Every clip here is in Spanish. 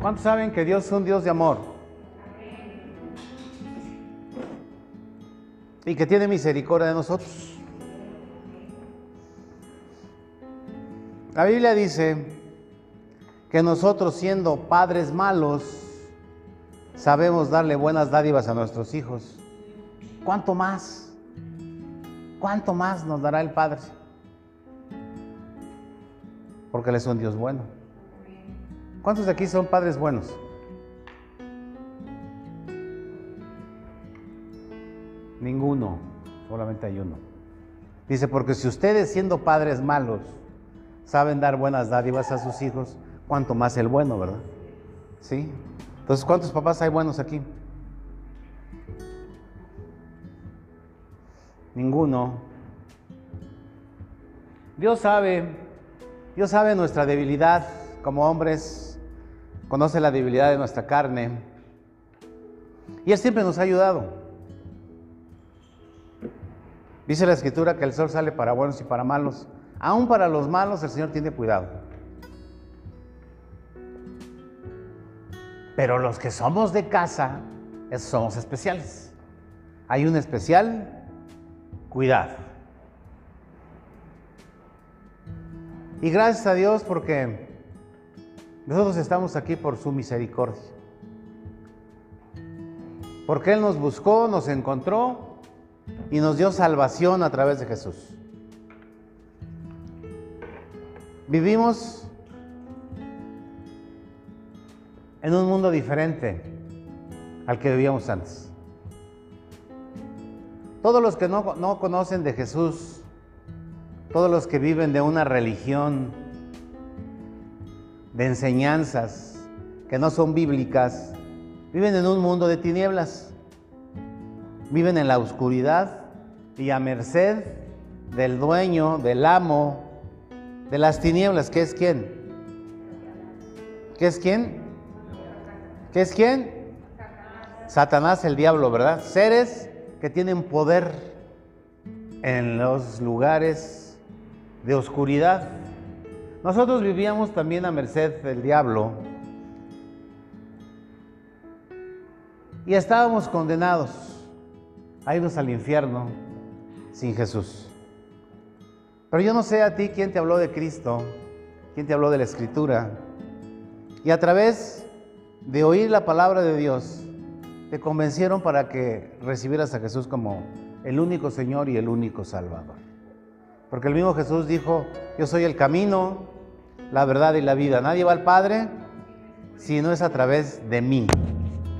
¿Cuántos saben que Dios es un Dios de amor? Y que tiene misericordia de nosotros. La Biblia dice que nosotros siendo padres malos, sabemos darle buenas dádivas a nuestros hijos. ¿Cuánto más? ¿Cuánto más nos dará el Padre? Porque Él es un Dios bueno. ¿Cuántos de aquí son padres buenos? Ninguno, solamente hay uno. Dice, porque si ustedes siendo padres malos saben dar buenas dádivas a sus hijos, cuánto más el bueno, ¿verdad? ¿Sí? Entonces, ¿cuántos papás hay buenos aquí? Ninguno. Dios sabe, Dios sabe nuestra debilidad como hombres, conoce la debilidad de nuestra carne y Él siempre nos ha ayudado. Dice la escritura que el sol sale para buenos y para malos. Aún para los malos el Señor tiene cuidado. Pero los que somos de casa, somos especiales. Hay un especial cuidado. Y gracias a Dios porque nosotros estamos aquí por su misericordia. Porque Él nos buscó, nos encontró y nos dio salvación a través de Jesús. Vivimos en un mundo diferente al que vivíamos antes. Todos los que no, no, conocen de Jesús, todos los que viven de una religión, de enseñanzas que no son bíblicas, viven en un mundo de tinieblas, viven en la oscuridad y a merced del dueño, del amo, de las tinieblas, ¿qué es quién? ¿Qué es quién? ¿Qué es quién? Satanás, el diablo, ¿verdad? Seres que tienen poder en los lugares de oscuridad. Nosotros vivíamos también a merced del diablo y estábamos condenados a irnos al infierno sin Jesús. Pero yo no sé a ti quién te habló de Cristo, quién te habló de la Escritura. Y a través de oír la palabra de Dios, te convencieron para que recibieras a Jesús como el único Señor y el único Salvador. Porque el mismo Jesús dijo, yo soy el camino, la verdad y la vida. Nadie va al Padre si no es a través de mí,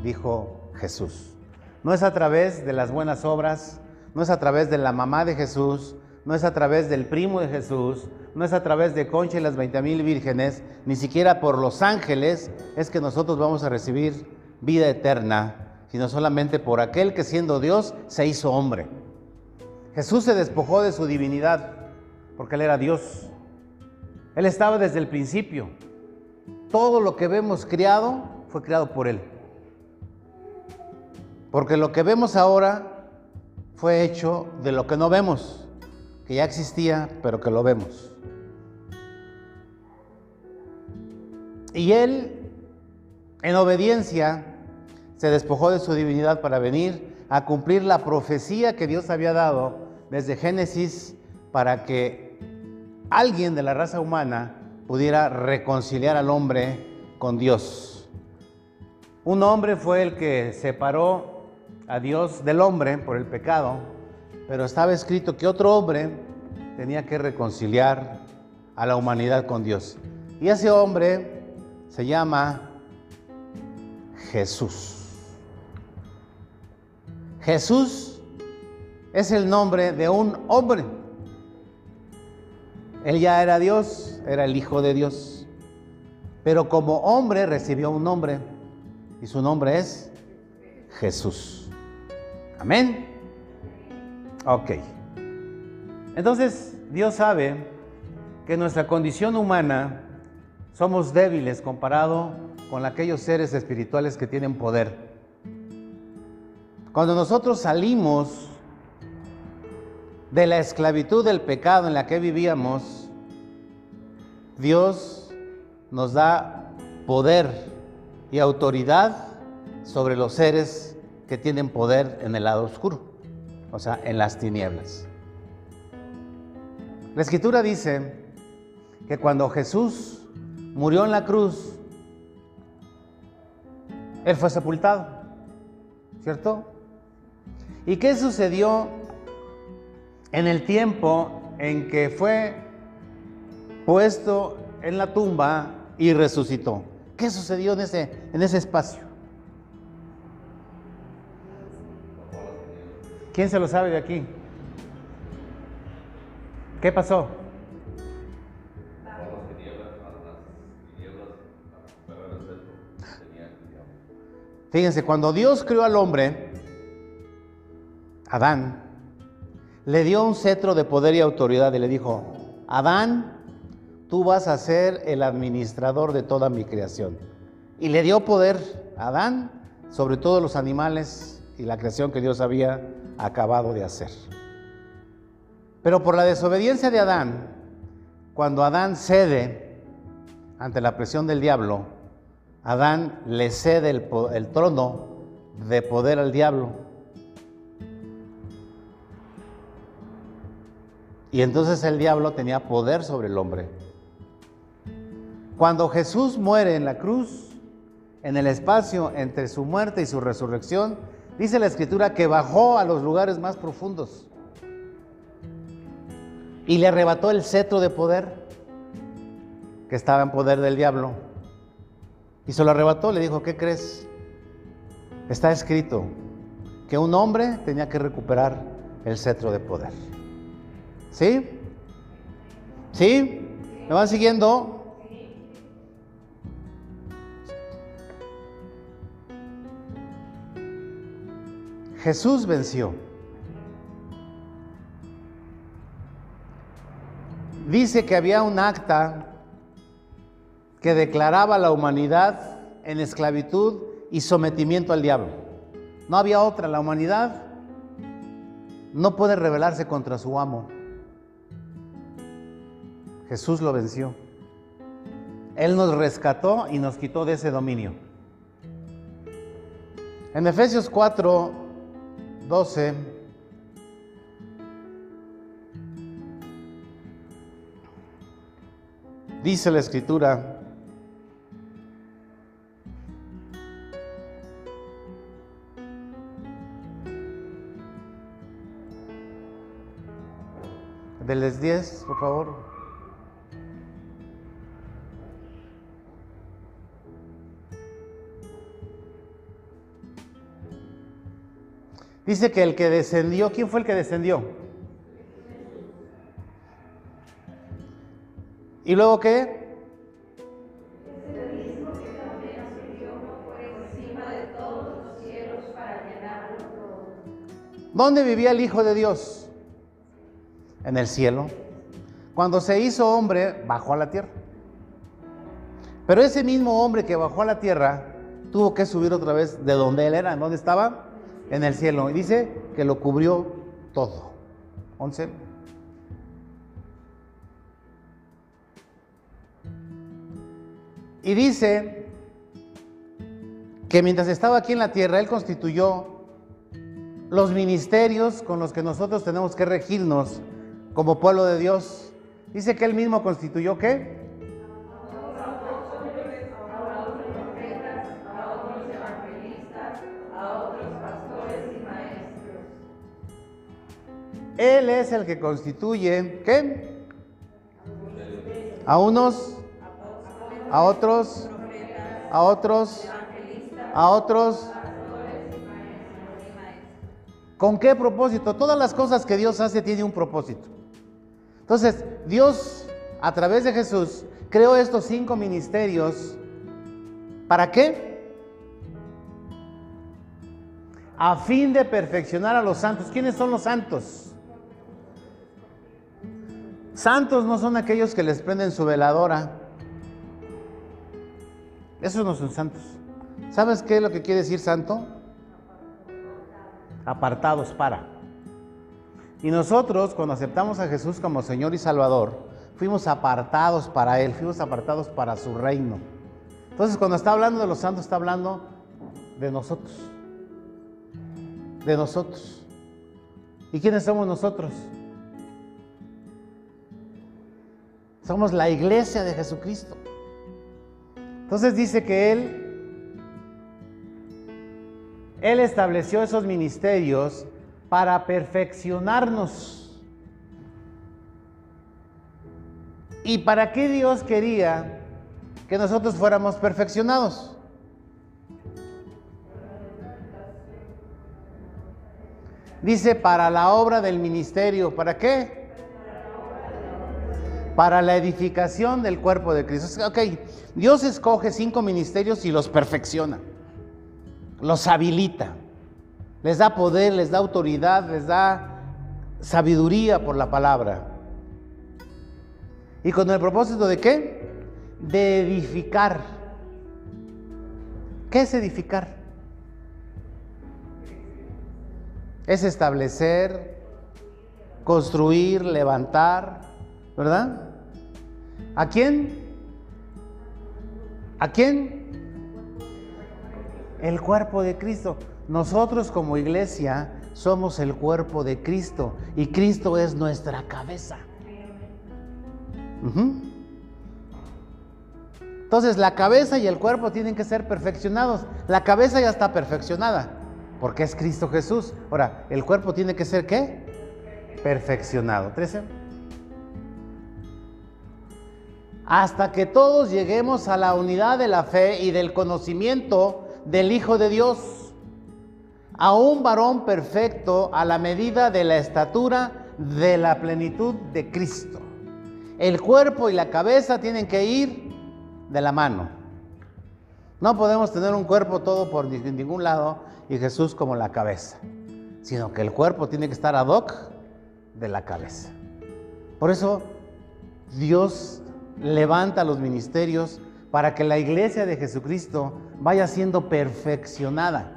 dijo Jesús. No es a través de las buenas obras, no es a través de la mamá de Jesús, no es a través del primo de Jesús, no es a través de Concha y las 20 mil vírgenes, ni siquiera por los ángeles, es que nosotros vamos a recibir vida eterna, sino solamente por aquel que siendo Dios se hizo hombre. Jesús se despojó de su divinidad porque Él era Dios. Él estaba desde el principio. Todo lo que vemos criado fue creado por Él. Porque lo que vemos ahora fue hecho de lo que no vemos que ya existía, pero que lo vemos. Y él, en obediencia, se despojó de su divinidad para venir a cumplir la profecía que Dios había dado desde Génesis para que alguien de la raza humana pudiera reconciliar al hombre con Dios. Un hombre fue el que separó a Dios del hombre por el pecado pero estaba escrito que otro hombre tenía que reconciliar a la humanidad con Dios. Y ese hombre se llama Jesús. Jesús es el nombre de un hombre. Él ya era Dios, era el Hijo de Dios. Pero como hombre recibió un nombre y su nombre es Jesús. Amén. Ok. Entonces, Dios sabe que nuestra condición humana somos débiles comparado con aquellos seres espirituales que tienen poder. Cuando nosotros salimos de la esclavitud del pecado en la que vivíamos, Dios nos da poder y autoridad sobre los seres que tienen poder en el lado oscuro, o sea, en las tinieblas. La escritura dice que cuando Jesús murió en la cruz, Él fue sepultado, ¿cierto? ¿Y qué sucedió en el tiempo en que fue puesto en la tumba y resucitó? ¿Qué sucedió en ese, en ese espacio? ¿Quién se lo sabe de aquí? ¿Qué pasó? Fíjense, cuando Dios creó al hombre, Adán, le dio un cetro de poder y autoridad y le dijo, Adán, tú vas a ser el administrador de toda mi creación. Y le dio poder a Adán sobre todos los animales y la creación que Dios había acabado de hacer. Pero por la desobediencia de Adán, cuando Adán cede ante la presión del diablo, Adán le cede el, trono de poder al diablo. Y entonces el diablo tenía poder sobre el hombre. Cuando Jesús muere en la cruz, en el espacio entre su muerte y su resurrección, dice la escritura que bajó a los lugares más profundos y le arrebató el cetro de poder que estaba en poder del diablo. Y se lo arrebató, le dijo, ¿qué crees? Está escrito que un hombre tenía que recuperar el cetro de poder. ¿Sí? ¿Sí? ¿Me van siguiendo? Jesús venció. dice que había un acta que declaraba a la humanidad en esclavitud y sometimiento al diablo. No había otra, la humanidad no puede rebelarse contra su amo. Jesús lo venció. Él nos rescató y nos quitó de ese dominio. En Efesios 4, 12 Dice la escritura, Deles 10, por favor. Dice que el que descendió, ¿quién fue el que descendió? ¿Y luego qué? ¿Dónde vivía el Hijo de Dios? En el cielo. Cuando se hizo hombre, bajó a la tierra. Pero ese mismo hombre que bajó a la tierra tuvo que subir otra vez de donde él era. ¿En dónde estaba? En el cielo. Y dice que lo cubrió todo. 11. Y dice que mientras estaba aquí en la tierra, Él constituyó los ministerios con los que nosotros tenemos que regirnos como pueblo de Dios. Dice que Él mismo constituyó qué? Él es el que constituye, ¿qué? A unos a otros, a otros, a otros. ¿Con qué propósito? Todas las cosas que Dios hace tiene un propósito. Entonces, Dios, a través de Jesús, creó estos cinco ministerios. ¿Para qué? A fin de perfeccionar a los santos. ¿Quiénes son los santos? Santos no son aquellos que les prenden su veladora esos no son santos. ¿Sabes qué es lo que quiere decir santo? Apartados para. Y nosotros, cuando aceptamos a Jesús como Señor y Salvador, fuimos apartados para Él, fuimos apartados para su reino. Entonces cuando está hablando de los santos, está hablando de nosotros. De nosotros. ¿Y quiénes somos nosotros? Somos la iglesia de Jesucristo. Entonces dice que Él, Él estableció esos ministerios para perfeccionarnos. ¿Y para qué Dios quería que nosotros fuéramos perfeccionados. Dice para la obra del ministerio, ¿para qué? Para la edificación del cuerpo de Cristo. Ok, Dios escoge cinco ministerios y los perfecciona, los habilita, les da poder, les da autoridad, les da sabiduría por la palabra. ¿Y con el propósito de qué? de edificar. ¿Qué es edificar? Es establecer, construir, levantar, ¿verdad? ¿A quién? ¿A quién? El cuerpo de Cristo. Nosotros como iglesia somos el cuerpo de Cristo y Cristo es nuestra cabeza. Entonces la cabeza y el cuerpo tienen que ser perfeccionados. La cabeza ya está perfeccionada porque es Cristo Jesús. Ahora, el cuerpo tiene que ser qué? Perfeccionado. 13. Hasta que todos lleguemos a la unidad de la fe y del conocimiento del Hijo de Dios, a un varón perfecto a la medida de la estatura de la plenitud de Cristo. El cuerpo y la cabeza tienen que ir de la mano. No podemos tener un cuerpo todo por ningún lado y Jesús como la cabeza, sino que el cuerpo tiene que estar ad hoc de la cabeza. Por eso Dios levanta los ministerios para que la iglesia de Jesucristo vaya siendo perfeccionada.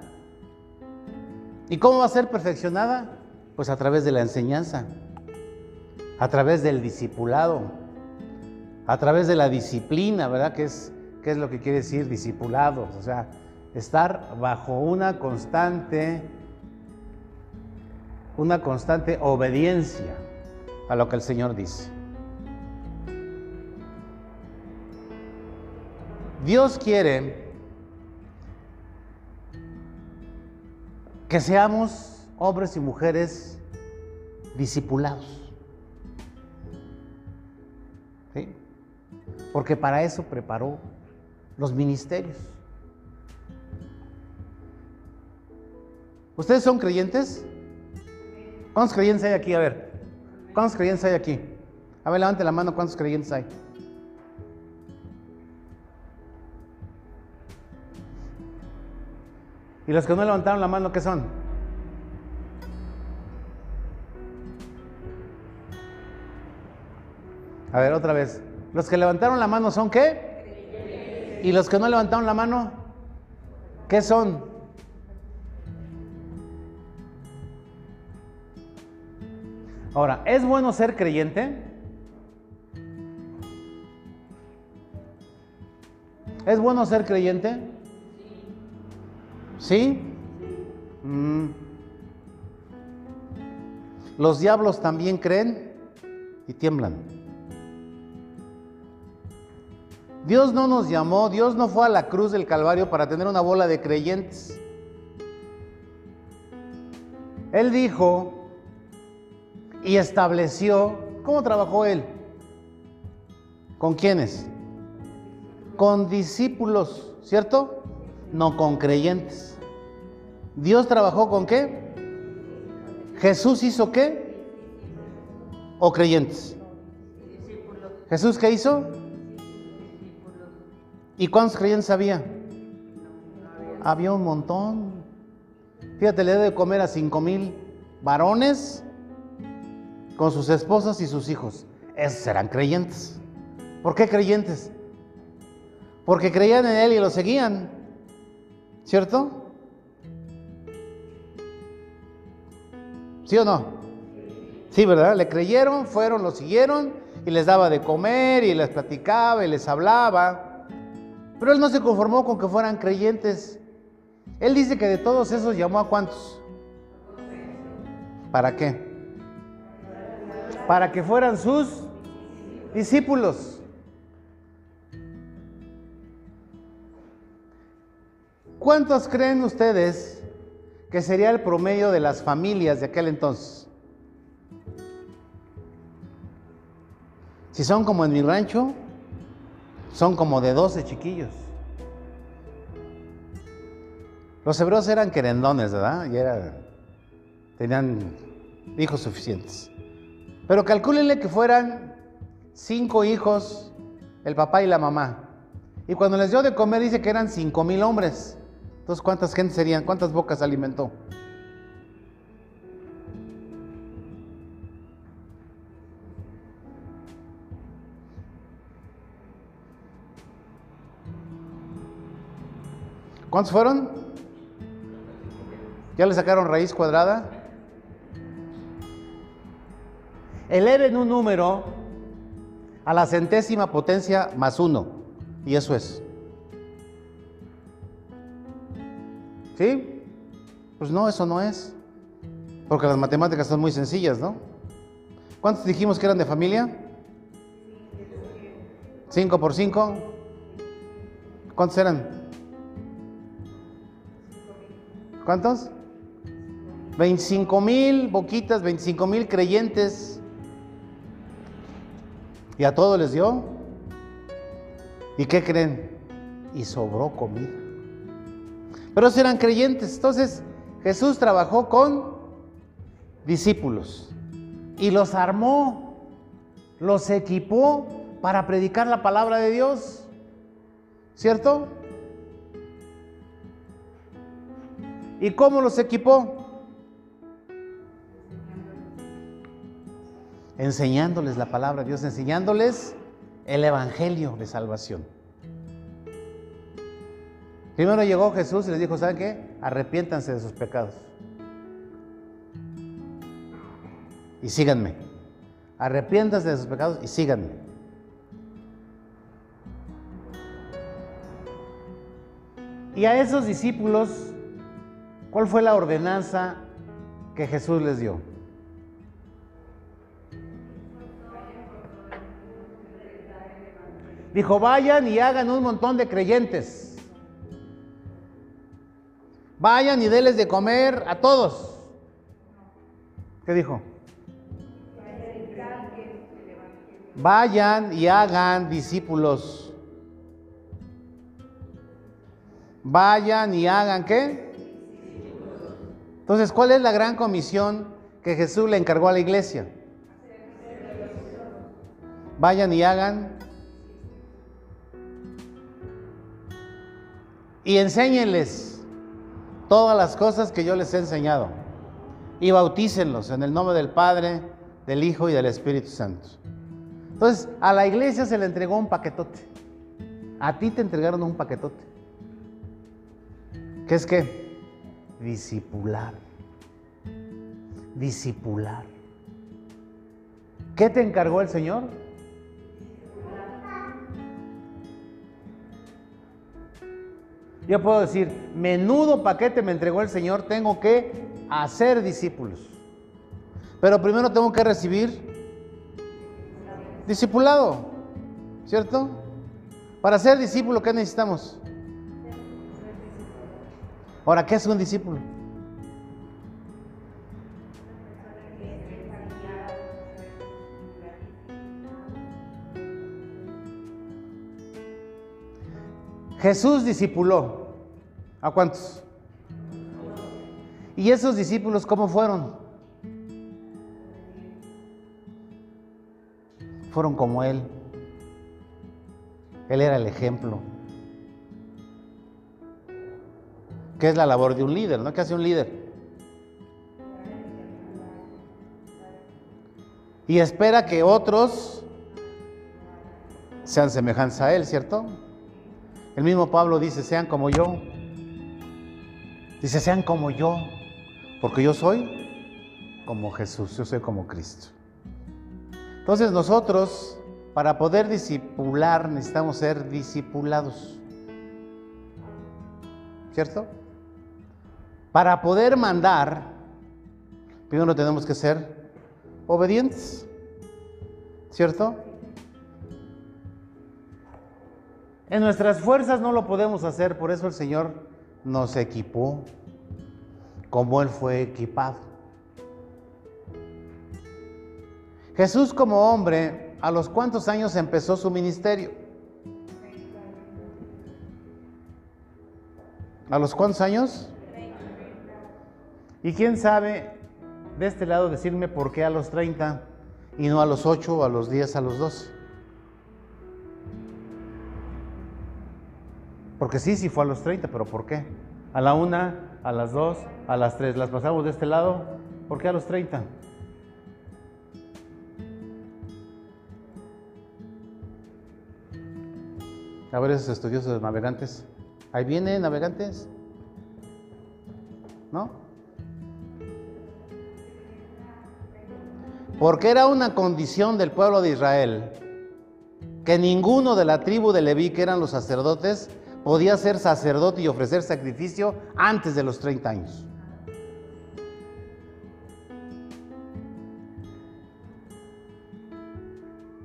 ¿Y cómo va a ser perfeccionada? Pues a través de la enseñanza, a través del discipulado, a través de la disciplina, ¿verdad? ¿Qué es, es lo que quiere decir discipulados? O sea, estar bajo una constante, una constante obediencia a lo que el Señor dice. Dios quiere que seamos hombres y mujeres discipulados. ¿Sí? porque para eso preparó los ministerios. ¿Ustedes son creyentes? ¿Cuántos creyentes hay aquí? A ver, ¿cuántos creyentes hay aquí? A ver, levante la mano, ¿cuántos creyentes hay? ¿Y los que no levantaron la mano, qué son? A ver, otra vez. Los que levantaron la mano son qué? ¿Y los que no levantaron la mano? ¿Qué son? Ahora, ¿es bueno ser creyente? ¿Es bueno ser creyente? ¿Sí? Mm. Los diablos también creen y tiemblan. Dios no nos llamó, Dios no fue a la cruz del Calvario para tener una bola de creyentes. Él dijo y estableció, ¿cómo trabajó Él? ¿Con quiénes? Con discípulos, ¿cierto? No con creyentes. ¿Dios trabajó con qué? ¿Jesús hizo qué? ¿O creyentes? ¿Jesús qué hizo? ¿Y cuántos creyentes había? Había un montón. Fíjate, le debe de comer a cinco mil varones con sus esposas y sus hijos. Esos eran creyentes. ¿Por qué creyentes? Porque creían en Él y lo seguían. ¿Cierto? ¿Sí o no? Sí, ¿verdad? Le creyeron, fueron, lo siguieron y les daba de comer y les platicaba y les hablaba. Pero él no se conformó con que fueran creyentes. Él dice que de todos esos llamó a cuántos. ¿Para qué? Para que fueran sus discípulos. ¿Cuántos creen ustedes que sería el promedio de las familias de aquel entonces? Si son como en mi rancho, son como de 12 chiquillos. Los hebreos eran querendones, ¿verdad? Y era, tenían hijos suficientes. Pero calcúlenle que fueran cinco hijos, el papá y la mamá. Y cuando les dio de comer dice que eran cinco mil hombres. Entonces, ¿cuántas gente serían? ¿Cuántas bocas alimentó? ¿Cuántos fueron? ¿Ya le sacaron raíz cuadrada? Eleven un número a la centésima potencia más uno. Y eso es. ¿Sí? Pues no, eso no es. Porque las matemáticas son muy sencillas, ¿no? ¿Cuántos dijimos que eran de familia? ¿Cinco por cinco? ¿Cuántos eran? ¿Cuántos? 25 mil boquitas, 25 mil creyentes. ¿Y a todos les dio? ¿Y qué creen? Y sobró comida. Pero eran creyentes. Entonces Jesús trabajó con discípulos y los armó, los equipó para predicar la palabra de Dios. ¿Cierto? ¿Y cómo los equipó? Enseñándoles la palabra de Dios, enseñándoles el Evangelio de salvación. Primero llegó Jesús y les dijo, ¿saben qué? Arrepiéntanse de sus pecados. Y síganme. Arrepiéntanse de sus pecados y síganme. Y a esos discípulos ¿Cuál fue la ordenanza que Jesús les dio? Dijo, vayan y hagan un montón de creyentes. Vayan y denles de comer a todos. ¿Qué dijo? Vayan y hagan discípulos. Vayan y hagan qué? Entonces, ¿cuál es la gran comisión que Jesús le encargó a la iglesia? Vayan y hagan. Y enséñenles todas las cosas que yo les he enseñado. Y bautícenlos en el nombre del Padre, del Hijo y del Espíritu Santo. Entonces, a la iglesia se le entregó un paquetote. A ti te entregaron un paquetote. ¿Qué es qué? Discipular. Discipular. ¿Qué te encargó el Señor? Yo puedo decir, menudo paquete me entregó el Señor, tengo que hacer discípulos. Pero primero tengo que recibir discipulado, ¿cierto? Para ser discípulo, ¿qué necesitamos? Ahora, ¿qué es un discípulo? Jesús discipuló. ¿A cuántos? ¿Y esos discípulos cómo fueron? Fueron como Él. Él era el ejemplo. ¿Qué es la labor de un líder? ¿no? ¿Qué hace un líder? Y espera que otros sean semejantes a Él, ¿cierto? El mismo Pablo dice, sean como yo. Dice, sean como yo, porque yo soy como Jesús, yo soy como Cristo. Entonces nosotros, para poder discipular, necesitamos ser discipulados. ¿cierto? Para poder mandar, primero tenemos que ser obedientes, ¿cierto? En nuestras fuerzas no lo podemos hacer, por eso el Señor nos equipó como Él fue equipado. Jesús como hombre, ¿a los cuántos años empezó su ministerio? ¿A los cuántos años? ¿Y quién sabe de este lado decirme por qué a los 30 y no a los 8, a los 10, a los 12? Porque sí, sí fue a los 30, pero ¿por qué? A la una, a las dos, a las tres. Las pasamos de este lado. ¿Por qué a los 30? A ver esos estudiosos navegantes. Ahí viene, navegantes. ¿No? Porque era una condición del pueblo de Israel que ninguno de la tribu de Leví, que eran los sacerdotes, podía ser sacerdote y ofrecer sacrificio antes de los 30 años.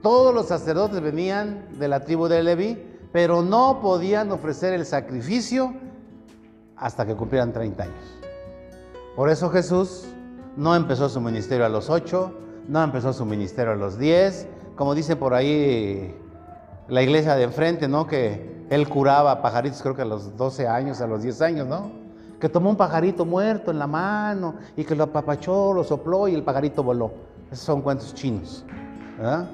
Todos los sacerdotes venían de la tribu de Leví, pero no podían ofrecer el sacrificio hasta que cumplieran 30 años. Por eso Jesús no empezó su ministerio a los 8, no empezó su ministerio a los 10, como dice por ahí la iglesia de enfrente, ¿no? Que él curaba pajaritos creo que a los 12 años, a los 10 años, ¿no? Que tomó un pajarito muerto en la mano y que lo apapachó, lo sopló y el pajarito voló. Esos son cuentos chinos. ¿verdad?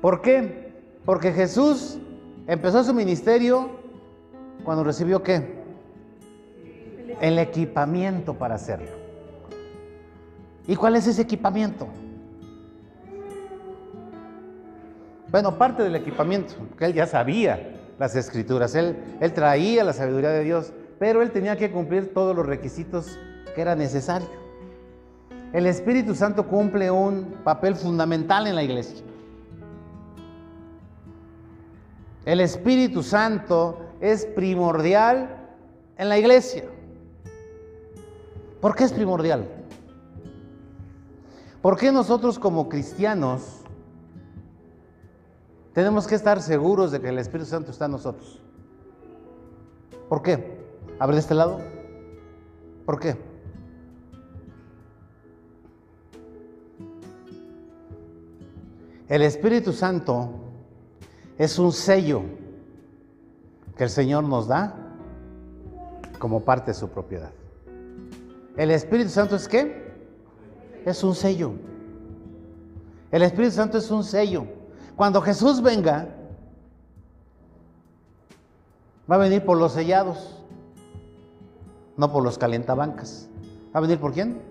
¿Por qué? Porque Jesús empezó su ministerio cuando recibió qué? El equipamiento para hacerlo. ¿Y cuál es ese equipamiento? Bueno, parte del equipamiento, que él ya sabía las escrituras, él, él traía la sabiduría de Dios, pero él tenía que cumplir todos los requisitos que era necesario. El Espíritu Santo cumple un papel fundamental en la iglesia. El Espíritu Santo es primordial en la iglesia. ¿Por qué es primordial? ¿Por qué nosotros como cristianos tenemos que estar seguros de que el Espíritu Santo está en nosotros. ¿Por qué? A de este lado. ¿Por qué? El Espíritu Santo es un sello que el Señor nos da como parte de su propiedad. El Espíritu Santo es qué? Es un sello. El Espíritu Santo es un sello. Cuando Jesús venga, va a venir por los sellados, no por los calentabancas. ¿Va a venir por quién?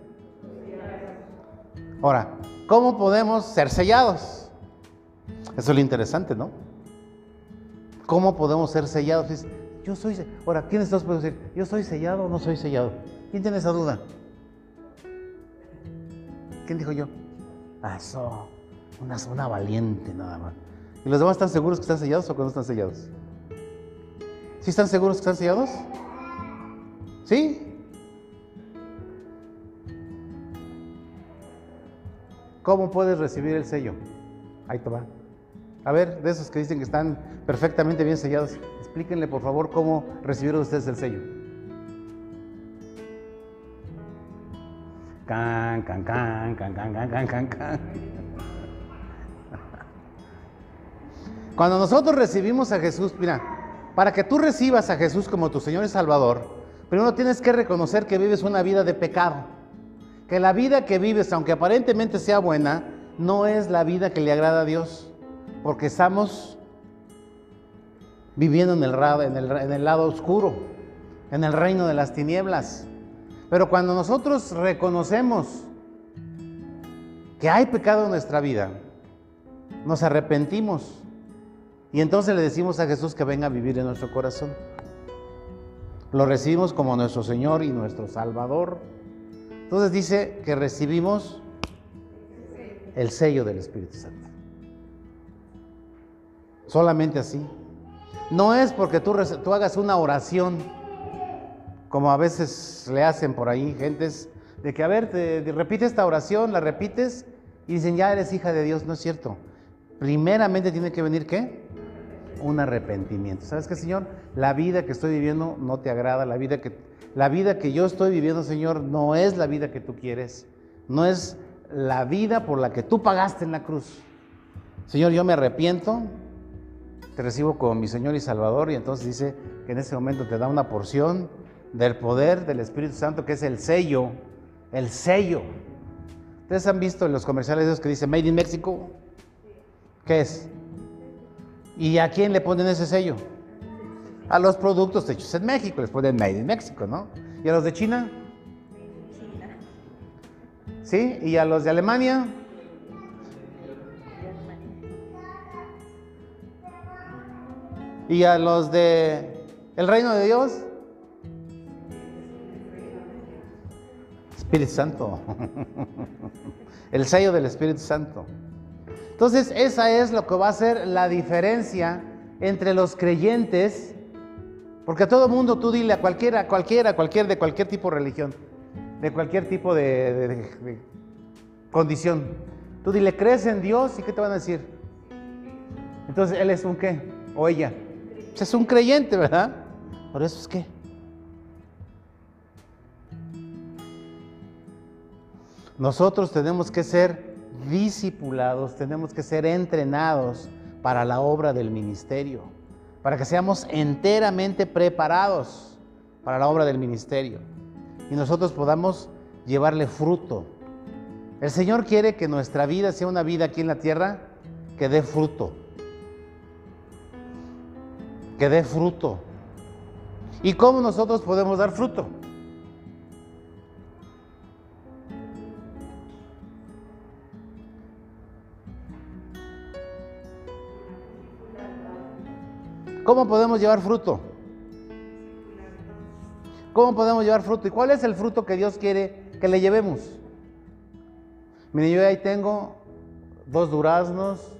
Ahora, ¿cómo podemos ser sellados? Eso es lo interesante, ¿no? ¿Cómo podemos ser sellados? yo soy. Ahora, ¿quién está puede decir, yo soy sellado o no soy sellado? ¿Quién tiene esa duda? ¿Quién dijo yo? Ah, eso. Una zona valiente nada más. ¿Y los demás están seguros que están sellados o que no están sellados? ¿Sí están seguros que están sellados? ¿Sí? ¿Cómo puedes recibir el sello? Ahí te va. A ver, de esos que dicen que están perfectamente bien sellados, explíquenle por favor cómo recibieron ustedes el sello. Can, can, can, can, can, can, can, can, can. Cuando nosotros recibimos a Jesús, mira, para que tú recibas a Jesús como tu Señor y Salvador, primero tienes que reconocer que vives una vida de pecado. Que la vida que vives, aunque aparentemente sea buena, no es la vida que le agrada a Dios. Porque estamos viviendo en el, lado oscuro, en el reino de las tinieblas. Pero cuando nosotros reconocemos que hay pecado en nuestra vida, nos arrepentimos y entonces le decimos a Jesús que venga a vivir en nuestro corazón. Lo recibimos como nuestro Señor y nuestro Salvador. Entonces dice que recibimos el sello del Espíritu Santo. Solamente así. No es porque tú, hagas una oración, como a veces le hacen por ahí gentes, de que, a ver, te, repite esta oración, la repites y dicen, ya eres hija de Dios. No es cierto. Primeramente tiene que venir, ¿qué? Un arrepentimiento. ¿Sabes qué, Señor? La vida que estoy viviendo no te agrada, la vida que, la vida que yo estoy viviendo, Señor, no es la vida que tú quieres, no es la vida por la que tú pagaste en la cruz. Señor, yo me arrepiento, te recibo como mi Señor y Salvador y entonces dice que en ese momento te da una porción del poder del Espíritu Santo que es el sello, el sello. ¿Ustedes han visto en los comerciales esos que dice Made in Mexico? ¿Qué es? ¿Y a quién le ponen ese sello? A los productos hechos en México, les ponen Made in Mexico, ¿no? ¿Y a los de China? ¿Sí? ¿Y a los de Alemania? ¿Y a los de el reino de Dios? Espíritu Santo. El sello del Espíritu Santo. Entonces, esa es lo que va a ser la diferencia entre los creyentes, porque a todo mundo tú dile a cualquiera, cualquiera, cualquier de cualquier tipo de religión, de cualquier tipo de, condición. Tú dile, ¿crees en Dios? ¿Y qué te van a decir? Entonces, ¿él es un qué? ¿O ella? Pues es un creyente, ¿verdad? Por eso es que. Nosotros tenemos que ser discipulados, tenemos que ser entrenados para la obra del ministerio, para que seamos enteramente preparados para la obra del ministerio y nosotros podamos llevarle fruto. El Señor quiere que nuestra vida sea una vida aquí en la tierra que dé fruto que dé fruto. ¿Y cómo nosotros podemos dar fruto? ¿Cómo podemos llevar fruto? ¿Cómo podemos llevar fruto? ¿Y cuál es el fruto que Dios quiere que le llevemos? Mire, yo ahí tengo dos duraznos,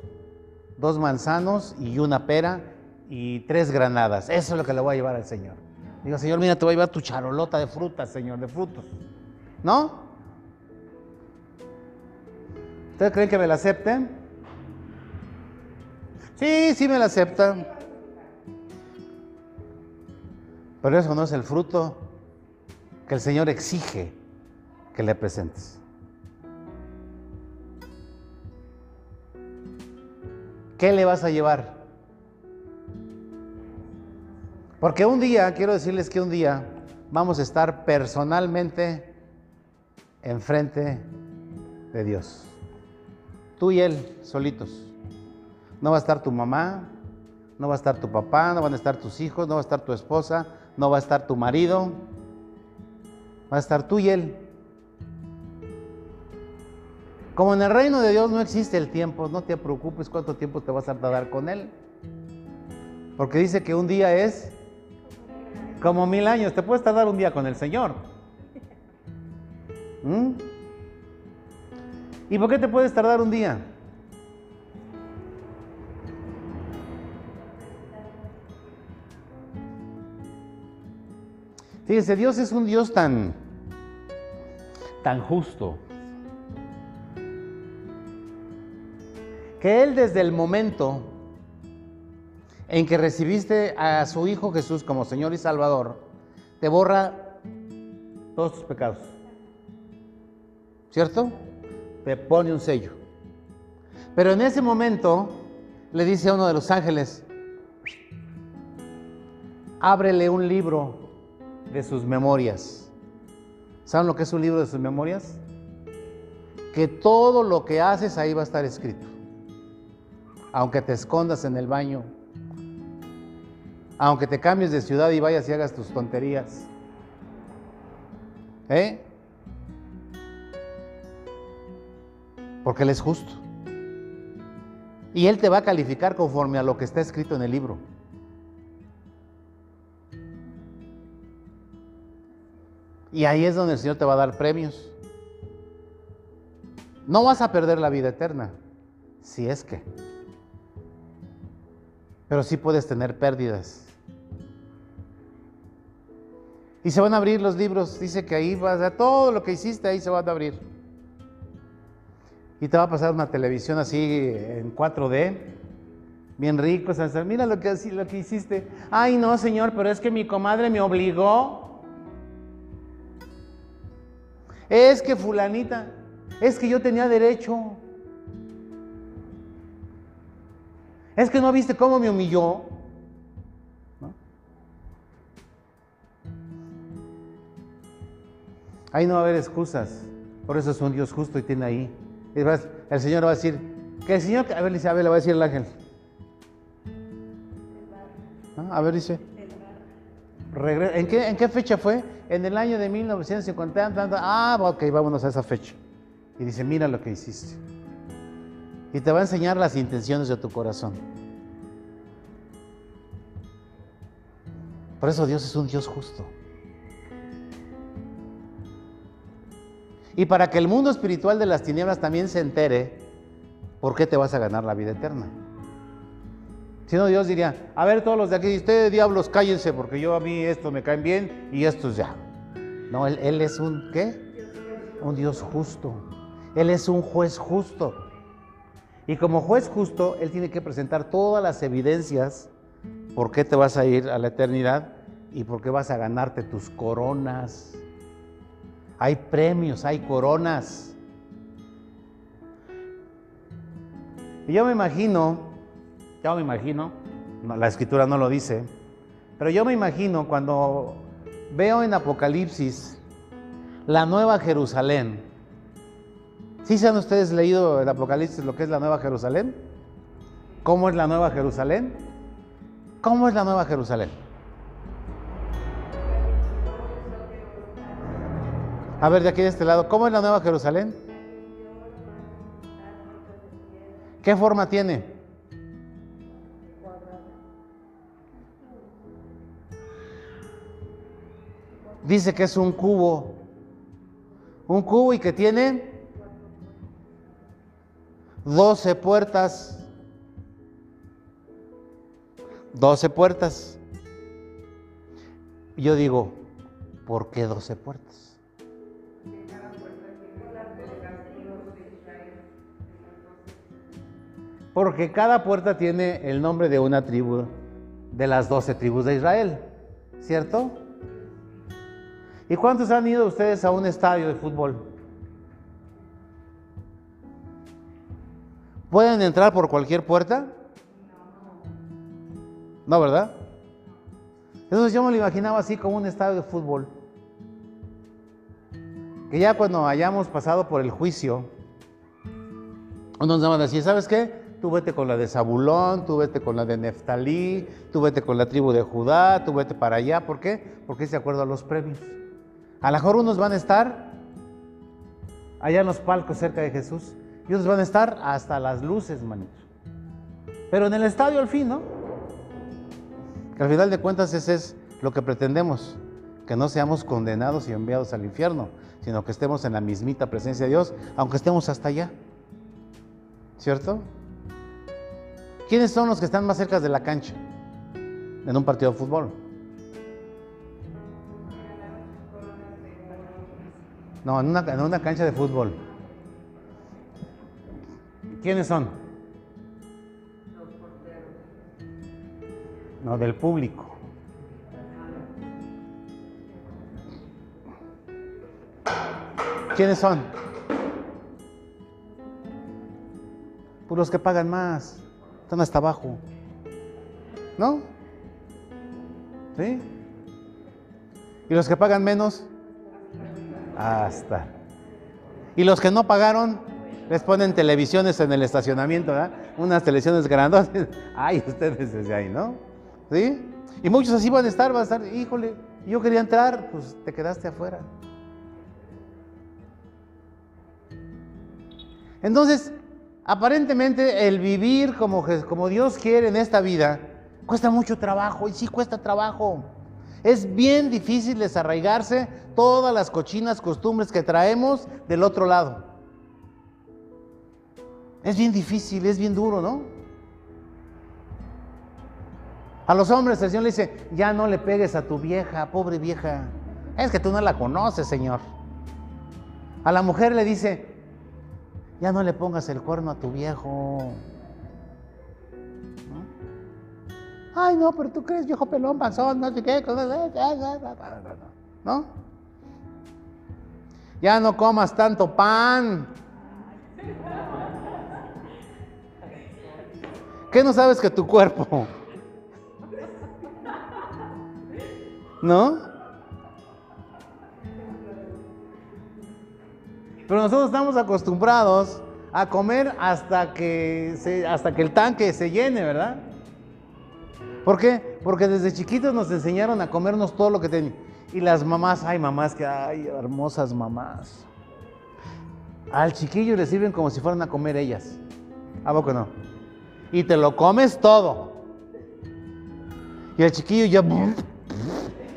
dos manzanos y una pera y tres granadas. Eso es lo que le voy a llevar al Señor. Digo, Señor, mira, te voy a llevar tu charolota de frutas, Señor, de frutos. ¿No? ¿Ustedes creen que me la acepten? Sí, sí me la aceptan. Pero eso no es el fruto que el Señor exige que le presentes. ¿Qué le vas a llevar? Porque un día, quiero decirles que un día vamos a estar personalmente enfrente de Dios. Tú y Él solitos. No va a estar tu mamá, no va a estar tu papá, no van a estar tus hijos, no va a estar tu esposa, no va a estar tu marido. Va a estar tú y Él. Como en el reino de Dios no existe el tiempo, no te preocupes cuánto tiempo te vas a tardar con Él. Porque dice que un día es como mil años. Te puedes tardar un día con el Señor. ¿Mm? ¿Y por qué te puedes tardar un día? Fíjese, Dios es un Dios tan, tan justo, que Él desde el momento en que recibiste a su Hijo Jesús como Señor y Salvador, te borra todos tus pecados. ¿Cierto? Te pone un sello. Pero en ese momento le dice a uno de los ángeles, ábrele un libro de sus memorias. ¿Saben lo que es un libro de sus memorias? Que todo lo que haces ahí va a estar escrito. Aunque te escondas en el baño, aunque te cambies de ciudad y vayas y hagas tus tonterías. ¿Eh? Porque Él es justo. Y Él te va a calificar conforme a lo que está escrito en el libro. Y ahí es donde el Señor te va a dar premios. No vas a perder la vida eterna, si es que. pero sí puedes tener pérdidas. Y se van a abrir los libros, dice que ahí vas a todo lo que hiciste ahí se van a abrir. Y te va a pasar una televisión así en 4D, bien rico, mira lo que, lo que hiciste. Ay, no, señor, pero es que mi comadre me obligó. Es que fulanita, es que yo tenía derecho. Es que no viste cómo me humilló. Ahí no va a haber excusas. Por eso es un Dios justo y tiene ahí. El Señor va a decir, que el Señor, a ver, dice, a ver, le va a decir el ángel. A ver, dice. ¿En qué, ¿En qué fecha fue? En el año de 1950. Ah, ok, vámonos a esa fecha. Y dice, mira lo que hiciste. Y te va a enseñar las intenciones de tu corazón. Por eso Dios es un Dios justo. Y para que el mundo espiritual de las tinieblas también se entere, ¿por qué te vas a ganar la vida eterna? Si no, Dios diría, a ver todos los de aquí, ustedes diablos, cállense, porque yo a mí esto me caen bien y estos ya. No, él, él es un, ¿qué? Un Dios justo. Él es un juez justo. Y como juez justo, Él tiene que presentar todas las evidencias por qué te vas a ir a la eternidad y por qué vas a ganarte tus coronas. Hay premios, hay coronas. Y yo me imagino, yo me imagino, la escritura no lo dice, pero yo me imagino cuando veo en Apocalipsis la nueva Jerusalén. ¿Sí se han ustedes leído en Apocalipsis lo que es la nueva Jerusalén? ¿Cómo es la nueva Jerusalén? ¿Cómo es la nueva Jerusalén? A ver, de aquí de este lado, ¿cómo es la Nueva Jerusalén? ¿Qué forma tiene? Dice que es un cubo. Un cubo y que tiene 12 puertas. 12 puertas. Yo digo, ¿por qué 12 puertas? Porque cada puerta tiene el nombre de una tribu de las doce tribus de Israel, ¿cierto? ¿Y cuántos han ido ustedes a un estadio de fútbol? ¿Pueden entrar por cualquier puerta? No, ¿verdad? Entonces yo me lo imaginaba así como un estadio de fútbol. Que ya cuando hayamos pasado por el juicio, nos van a decir, ¿sabes qué? Tú vete con la de Zabulón, tú vete con la de Neftalí, tú vete con la tribu de Judá, tú vete para allá. ¿Por qué? Porque es de acuerdo a los premios. A lo mejor unos van a estar allá en los palcos cerca de Jesús y otros van a estar hasta las luces, manito. Pero en el estadio al fin, ¿no? Que al final de cuentas ese es lo que pretendemos, que no seamos condenados y enviados al infierno, sino que estemos en la mismita presencia de Dios, aunque estemos hasta allá. ¿Cierto? ¿Quiénes son los que están más cerca de la cancha en un partido de fútbol? No, en una, en una cancha de fútbol. ¿Quiénes son? No, del público. ¿Quiénes son? Pues los que pagan más. Están hasta abajo. ¿No? ¿Sí? ¿Y los que pagan menos? Hasta. ¿Y los que no pagaron? Les ponen televisiones en el estacionamiento, ¿verdad? Unas televisiones grandes. Ay, ustedes desde ahí, ¿no? ¿Sí? Y muchos así van a estar, van a estar, híjole, yo quería entrar, pues te quedaste afuera. Entonces, Aparentemente el vivir como, como Dios quiere en esta vida cuesta mucho trabajo y sí cuesta trabajo. Es bien difícil desarraigarse todas las cochinas costumbres que traemos del otro lado. Es bien difícil, es bien duro, ¿no? A los hombres el Señor le dice, ya no le pegues a tu vieja, pobre vieja. Es que tú no la conoces, Señor. A la mujer le dice, ya no le pongas el cuerno a tu viejo. Ay, no, pero tú crees viejo pelón, panzón, no sé qué. ¿No? Ya no comas tanto pan. ¿Qué no sabes que tu cuerpo? ¿No? Pero nosotros estamos acostumbrados a comer hasta que, se, hasta que el tanque se llene, ¿verdad? ¿Por qué? Porque desde chiquitos nos enseñaron a comernos todo lo que teníamos. Y las mamás, ay mamás, que hay hermosas mamás. Al chiquillo le sirven como si fueran a comer ellas. ¿A poco no? Y te lo comes todo. Y el chiquillo ya...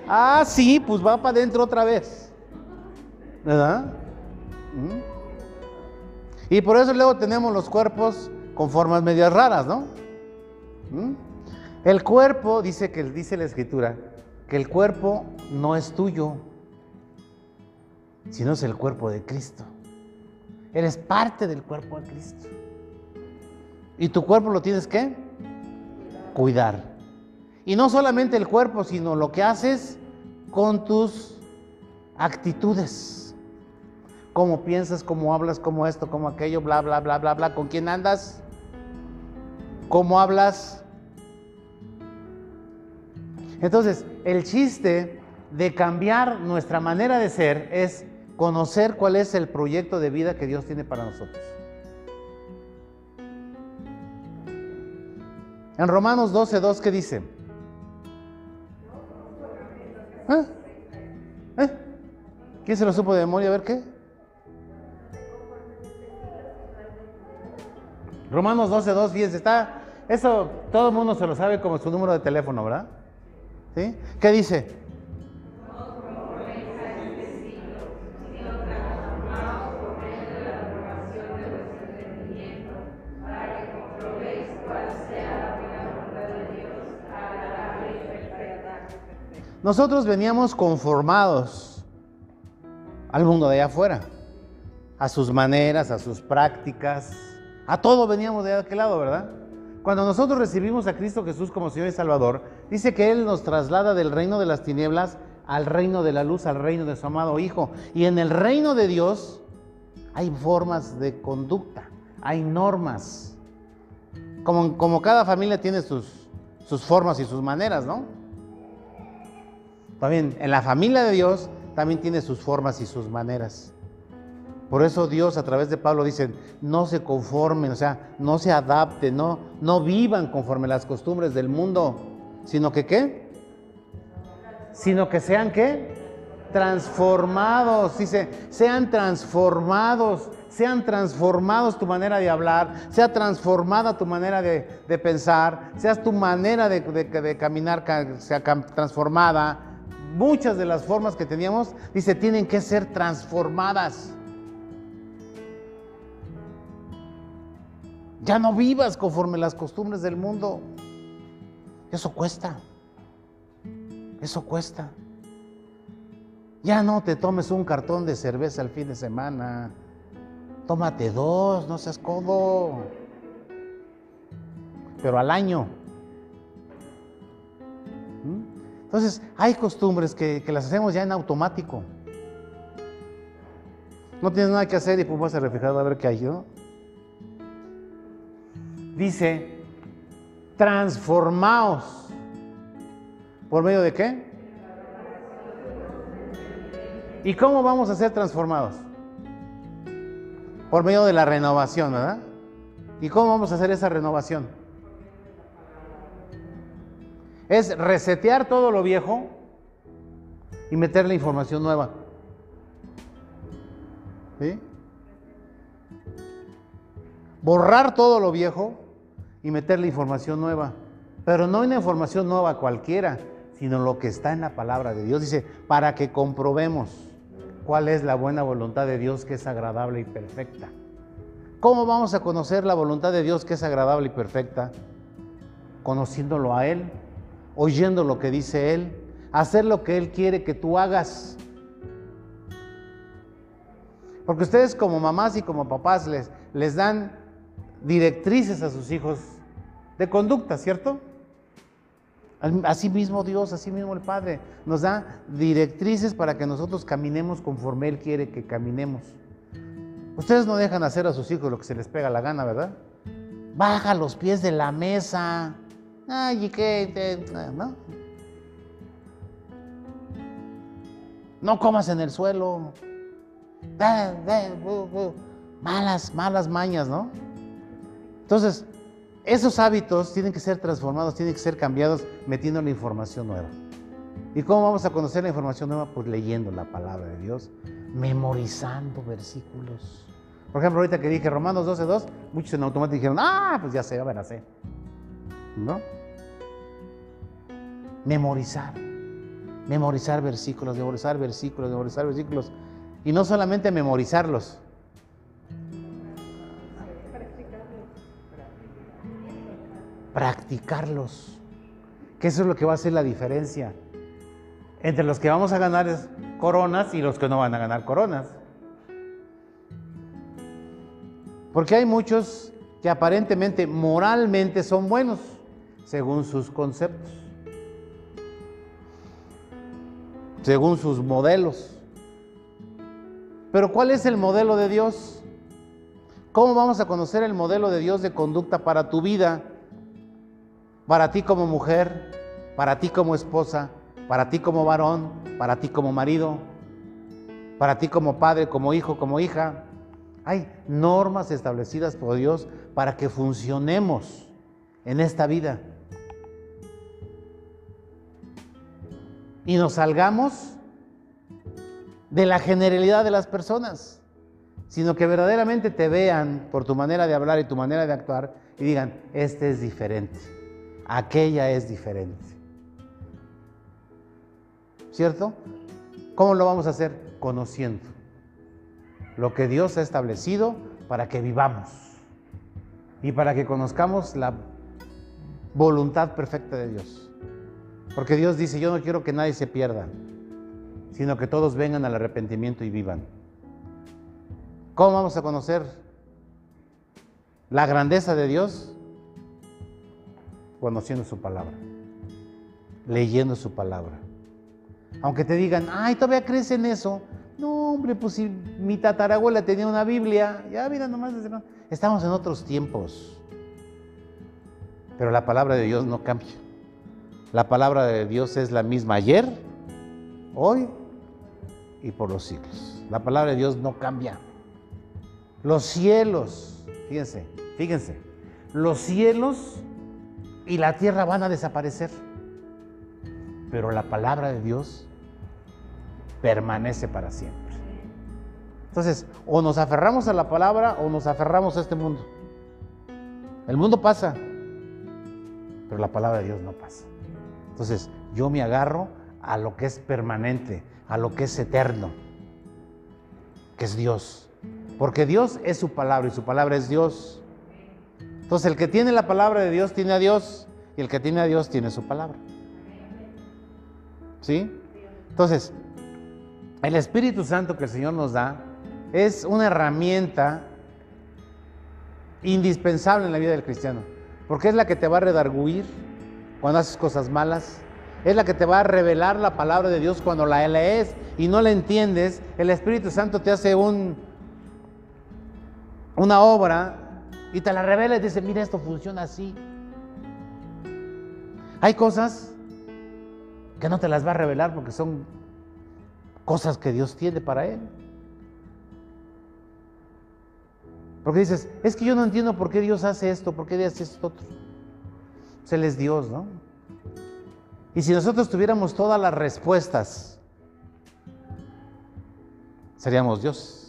Ah, sí, pues va para adentro otra vez. ¿Verdad? Y por eso luego tenemos los cuerpos con formas medias raras, ¿no? El cuerpo, dice que dice la escritura, que el cuerpo no es tuyo, sino es el cuerpo de Cristo. Eres parte del cuerpo de Cristo. Y tu cuerpo lo tienes que cuidar. Y no solamente el cuerpo, sino lo que haces con tus actitudes. Cómo piensas, cómo hablas, cómo esto, cómo aquello, bla, bla, bla, bla, bla. ¿Con quién andas? ¿Cómo hablas? Entonces, el chiste de cambiar nuestra manera de ser es conocer cuál es el proyecto de vida que Dios tiene para nosotros. En Romanos 12, ¿qué dice? ¿Eh? ¿Eh? ¿Quién se lo supo de memoria? A ver qué. Romanos 12, 2, fíjense, está, eso todo el mundo se lo sabe como su número de teléfono, ¿verdad? ¿Sí? ¿Qué dice? Nosotros veníamos conformados al mundo de allá afuera, a sus maneras, a sus prácticas, a todo veníamos de aquel lado, ¿verdad? Cuando nosotros recibimos a Cristo Jesús como Señor y Salvador, dice que Él nos traslada del reino de las tinieblas al reino de la luz, al reino de su amado Hijo. Y en el reino de Dios hay formas de conducta, hay normas. Como, como cada familia tiene sus, sus formas y sus maneras, ¿no? También en la familia de Dios también tiene sus formas y sus maneras. Por eso Dios a través de Pablo dice, no se conformen, o sea, no se adapten, no, no vivan conforme las costumbres del mundo, sino que qué? Sino que sean qué? Transformados, dice, sean transformados, sean transformados tu manera de hablar, sea transformada tu manera de, pensar, sea tu manera de, de caminar, sea transformada. Muchas de las formas que teníamos, dice, tienen que ser transformadas. Ya no vivas conforme las costumbres del mundo. Eso cuesta. Eso cuesta. Ya no te tomes un cartón de cerveza el fin de semana. Tómate dos, no seas codo. Pero al año. ¿Mm? Entonces, hay costumbres que, las hacemos ya en automático. No tienes nada que hacer y pues vas a reflejar a ver qué hay, ¿no? Dice, transformaos. ¿Por medio de qué? ¿Y cómo vamos a ser transformados? Por medio de la renovación, ¿verdad? ¿Y cómo vamos a hacer esa renovación? Es resetear todo lo viejo y meter la información nueva. ¿Sí? Borrar todo lo viejo y meterle información nueva. Pero no una información nueva cualquiera, sino lo que está en la palabra de Dios. Dice, para que comprobemos cuál es la buena voluntad de Dios que es agradable y perfecta. ¿Cómo vamos a conocer la voluntad de Dios que es agradable y perfecta? Conociéndolo a Él, oyendo lo que dice Él, hacer lo que Él quiere que tú hagas. Porque ustedes como mamás y como papás les, les dan directrices a sus hijos de conducta, ¿cierto? Así mismo Dios, así mismo el Padre, nos da directrices para que nosotros caminemos conforme Él quiere que caminemos. Ustedes no dejan hacer a sus hijos lo que se les pega la gana, ¿verdad? Baja los pies de la mesa. Ay, ¿y qué? ¿No? No comas en el suelo. Malas, malas mañas, ¿no? Entonces, esos hábitos tienen que ser transformados, tienen que ser cambiados metiendo la información nueva. ¿Y cómo vamos a conocer la información nueva? Pues leyendo la palabra de Dios, memorizando versículos. Por ejemplo, ahorita que dije Romanos 12.2, muchos en automático dijeron, ah, pues ya sé, ya verás, sé. ¿No? Memorizar. Memorizar versículos, memorizar versículos, memorizar versículos. Y no solamente memorizarlos, practicarlos. Que eso es lo que va a hacer la diferencia entre los que vamos a ganar coronas y los que no van a ganar coronas. Porque hay muchos que aparentemente moralmente son buenos, según sus conceptos, según sus modelos. Pero ¿cuál es el modelo de Dios? ¿Cómo vamos a conocer el modelo de Dios de conducta para tu vida? Para ti como mujer, para ti como esposa, para ti como varón, para ti como marido, para ti como padre, como hijo, como hija. Hay normas establecidas por Dios para que funcionemos en esta vida. Y nos salgamos de la generalidad de las personas, sino que verdaderamente te vean por tu manera de hablar y tu manera de actuar y digan, este es diferente aquella es diferente. ¿Cierto? ¿Cómo lo vamos a hacer? Conociendo lo que Dios ha establecido para que vivamos y para que conozcamos la voluntad perfecta de Dios. Porque Dios dice, yo no quiero que nadie se pierda, sino que todos vengan al arrepentimiento y vivan. ¿Cómo vamos a conocer la grandeza de Dios? Conociendo su palabra, leyendo su palabra. Aunque te digan, ay, todavía crees en eso. No, hombre, pues si mi tatarabuela tenía una Biblia, ya mira nomás, estamos en otros tiempos. Pero la palabra de Dios no cambia. La palabra de Dios es la misma ayer, hoy y por los siglos. La palabra de Dios no cambia. Los cielos, fíjense, fíjense, los cielos y la tierra van a desaparecer. Pero la palabra de Dios permanece para siempre. Entonces, o nos aferramos a la palabra o nos aferramos a este mundo. El mundo pasa, pero la palabra de Dios no pasa. Entonces, yo me agarro a lo que es permanente, a lo que es eterno, que es Dios. Porque Dios es su palabra y su palabra es Dios. Entonces el que tiene la palabra de Dios tiene a Dios y el que tiene a Dios tiene su palabra. ¿Sí? Entonces, el Espíritu Santo que el Señor nos da es una herramienta indispensable en la vida del cristiano, porque es la que te va a redarguir cuando haces cosas malas, es la que te va a revelar la palabra de Dios cuando la lees y no la entiendes. El Espíritu Santo te hace un, una obra y te la revela y dice, mira, esto funciona así. Hay cosas que no te las va a revelar porque son cosas que Dios tiene para Él. Porque dices, es que yo no entiendo por qué Dios hace esto, por qué Dios hace esto otro. Pues Él es Dios, ¿no? Y si nosotros tuviéramos todas las respuestas, seríamos Dios.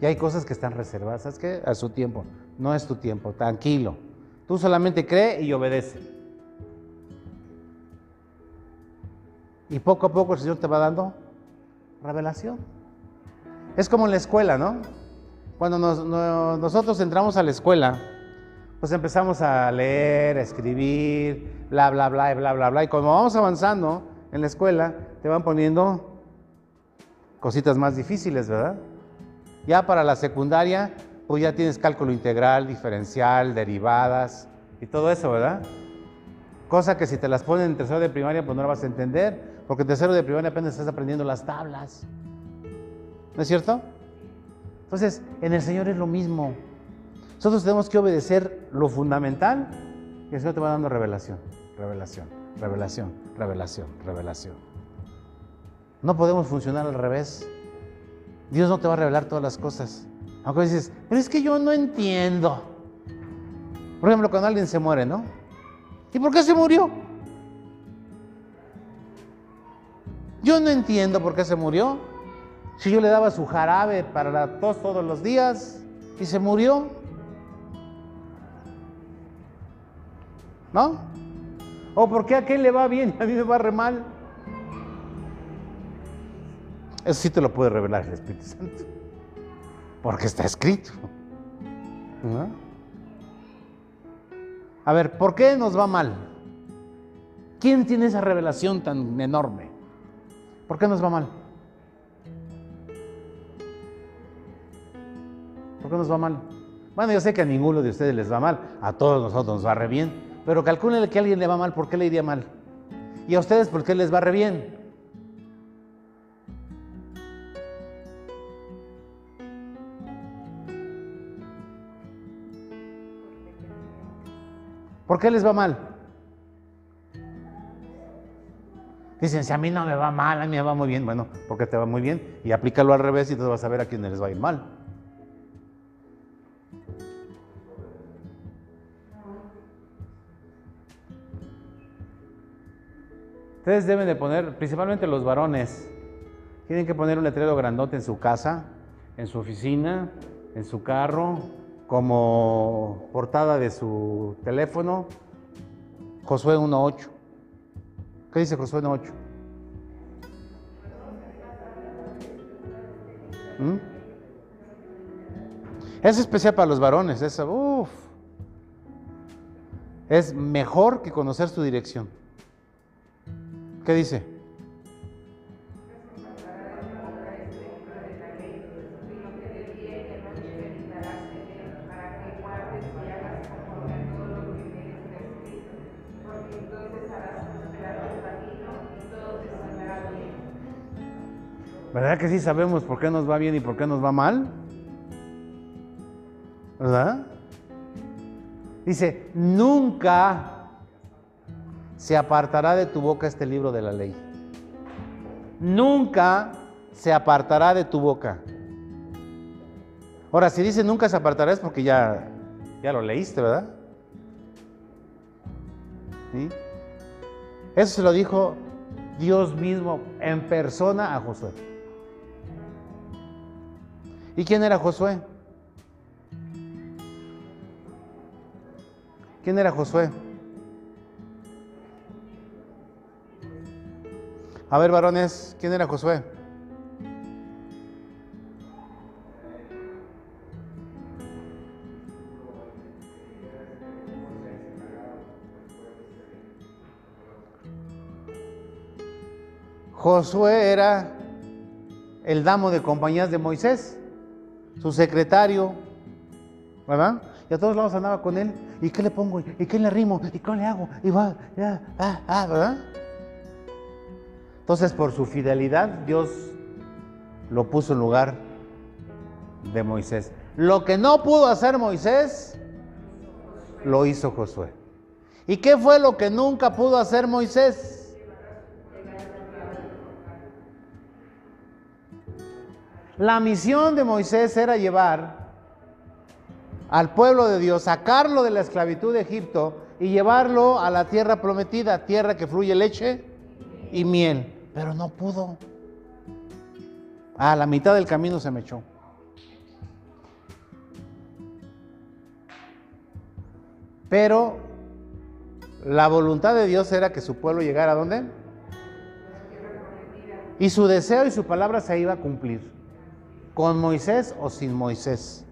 Y hay cosas que están reservadas, ¿sabes qué? A su tiempo. No es tu tiempo, tranquilo. Tú solamente cree y obedece. Y poco a poco el Señor te va dando revelación. Es como en la escuela, ¿no? Cuando nosotros entramos a la escuela, pues empezamos a leer, a escribir, bla, bla, bla, bla, bla, bla. Y como vamos avanzando en la escuela, te van poniendo cositas más difíciles, ¿verdad? Ya para la secundaria, pues ya tienes cálculo integral, diferencial, derivadas y todo eso, ¿verdad? Cosa que si te las ponen en tercero de primaria, pues no la vas a entender, porque en tercero de primaria apenas estás aprendiendo las tablas. ¿No es cierto? Entonces, en el Señor es lo mismo. Nosotros tenemos que obedecer lo fundamental y el Señor te va dando revelación, revelación, revelación, revelación, revelación. No podemos funcionar al revés. Dios no te va a revelar todas las cosas. Aunque dices, pero es que yo no entiendo. Por ejemplo, cuando alguien se muere, ¿no? ¿Y por qué se murió? Yo no entiendo por qué se murió. Si yo le daba su jarabe para la tos todos los días y se murió. ¿No? ¿O por qué a aquel le va bien y a mí me va re mal? Eso sí te lo puede revelar el Espíritu Santo. Porque está escrito. A ver, ¿por qué nos va mal? ¿Quién tiene esa revelación tan enorme? ¿Por qué nos va mal? ¿Por qué nos va mal? Bueno, yo sé que a ninguno de ustedes les va mal, a todos nosotros nos va re bien, pero calcúlenle que a alguien le va mal, ¿por qué le iría mal? Y a ustedes, ¿por qué les va re bien? ¿Por qué les va mal? Dicen, si a mí no me va mal, a mí me va muy bien. Bueno, porque te va muy bien. Y aplícalo al revés y tú vas a ver a quién les va a ir mal. Ustedes deben de poner, principalmente los varones, tienen que poner un letrero grandote en su casa, en su oficina, en su carro, como portada de su teléfono, Josué 1.8. ¿Qué dice Josué 1.8? ¿Mm? Es especial para los varones, es, es mejor que conocer su dirección. ¿Qué dice? ¿Verdad que sí sabemos por qué nos va bien y por qué nos va mal? ¿Verdad? Dice, nunca se apartará de tu boca este libro de la ley. Nunca se apartará de tu boca. Ahora, si dice nunca se apartará es porque ya, ya lo leíste, ¿verdad? Eso se lo dijo Dios mismo en persona a Josué. ¿Y quién era Josué? ¿Quién era Josué? A ver, varones, ¿quién era Josué? Josué era el damo de compañías de Moisés su secretario, ¿verdad? Y a todos lados andaba con él. ¿Y qué le pongo? ¿Y qué le rimo? ¿Y qué le hago? Y va, ya, ah, ah, ¿verdad? Entonces, por su fidelidad, Dios lo puso en lugar de Moisés. Lo que no pudo hacer Moisés, lo hizo Josué. ¿Y qué fue lo que nunca pudo hacer Moisés? La misión de Moisés era llevar al pueblo de Dios, sacarlo de la esclavitud de Egipto y llevarlo a la tierra prometida, tierra que fluye leche y miel. Pero no pudo. A la mitad del camino se me echó. Pero la voluntad de Dios era que su pueblo llegara a dónde? Y su deseo y su palabra se iba a cumplir. ¿Con Moisés o sin Moisés?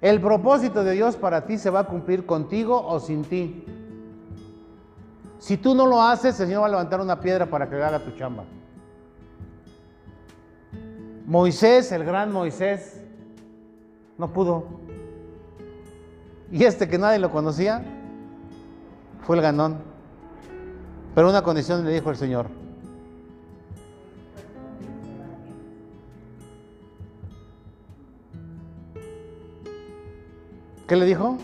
El propósito de Dios para ti se va a cumplir contigo o sin ti. Si tú no lo haces, el Señor va a levantar una piedra para que haga tu chamba. Moisés, el gran Moisés, no pudo. Y este que nadie lo conocía, fue el ganón. Pero una condición le dijo el Señor. ¿Qué le dijo?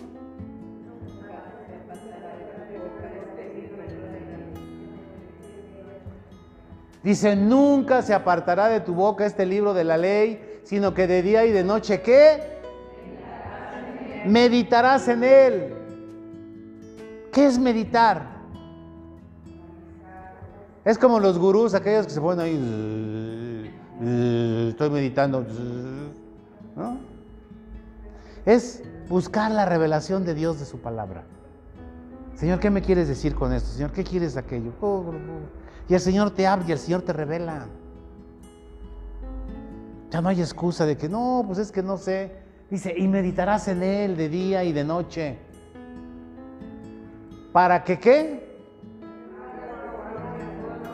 Dice, nunca se apartará de tu boca este libro de la ley, sino que de día y de noche, ¿qué? Meditarás en él. ¿Qué es meditar? Es como los gurús, aquellos que se ponen ahí, estoy meditando. ¿no? Es buscar la revelación de Dios de su palabra. Señor, ¿qué me quieres decir con esto? Señor, ¿qué quieres aquello? Oh. Y el Señor te habla y el Señor te revela. Ya no hay excusa de que no, pues es que no sé. Dice, y meditarás en Él de día y de noche. ¿Para que qué?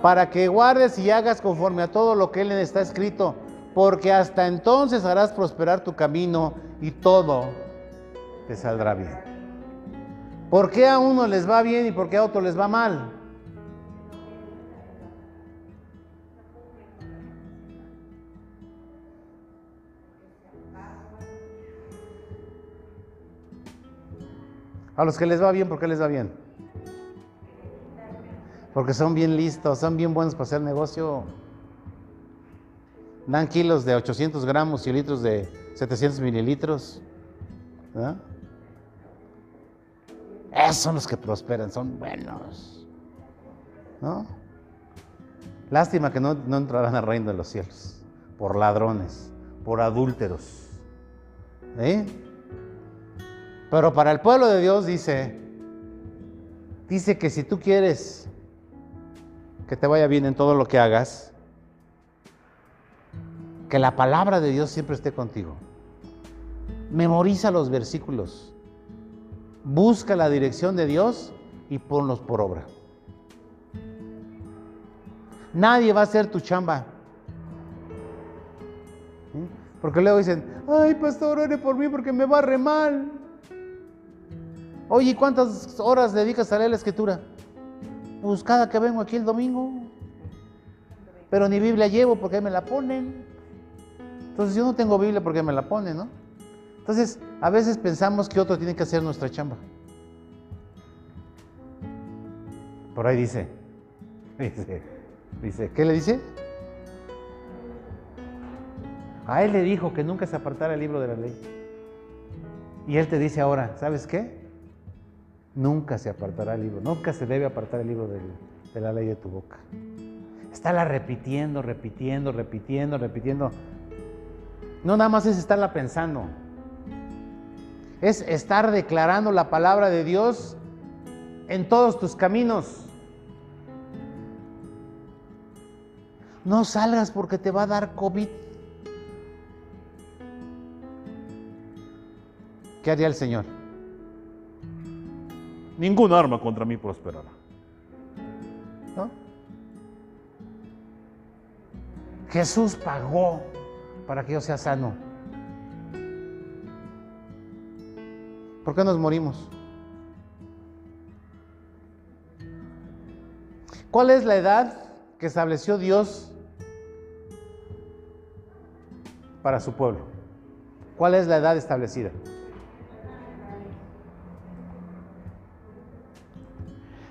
Para que guardes y hagas conforme a todo lo que Él está escrito, porque hasta entonces harás prosperar tu camino y todo te saldrá bien. ¿Por qué a uno les va bien y por qué a otro les va mal? A los que les va bien, ¿por qué les va bien? Porque son bien listos, son bien buenos para hacer negocio. Dan kilos de 800 gramos y litros de 700 mililitros. Esos son los que prosperan, son buenos. ¿No? Lástima que no, no entrarán al reino de los cielos por ladrones, por adúlteros. ¿Eh? Pero para el pueblo de Dios dice, dice que si tú quieres que te vaya bien en todo lo que hagas, que la palabra de Dios siempre esté contigo. Memoriza los versículos. Busca la dirección de Dios y ponlos por obra. Nadie va a hacer tu chamba. Porque luego dicen, ay pastor, ore por mí porque me va re mal. Oye, ¿cuántas horas dedicas a leer la escritura? Pues cada que vengo aquí el domingo. Pero ni Biblia llevo porque me la ponen. Entonces yo no tengo Biblia porque me la ponen, ¿no? Entonces, a veces pensamos que otro tiene que hacer nuestra chamba. Por ahí dice, dice, dice, ¿qué le dice? A él le dijo que nunca se apartara el libro de la ley. Y él te dice ahora, ¿sabes qué? nunca se apartará el libro, nunca se debe apartar el libro de la ley de tu boca. Estarla repitiendo, repitiendo, repitiendo, repitiendo. No nada más es estarla pensando, es estar declarando la palabra de Dios en todos tus caminos. No salgas porque te va a dar COVID. ¿Qué haría el Señor? ningún arma contra mí prosperará. Jesús pagó para que yo sea sano. ¿Por qué nos morimos? ¿Cuál es la edad que estableció Dios para su pueblo? ¿Cuál es la edad establecida?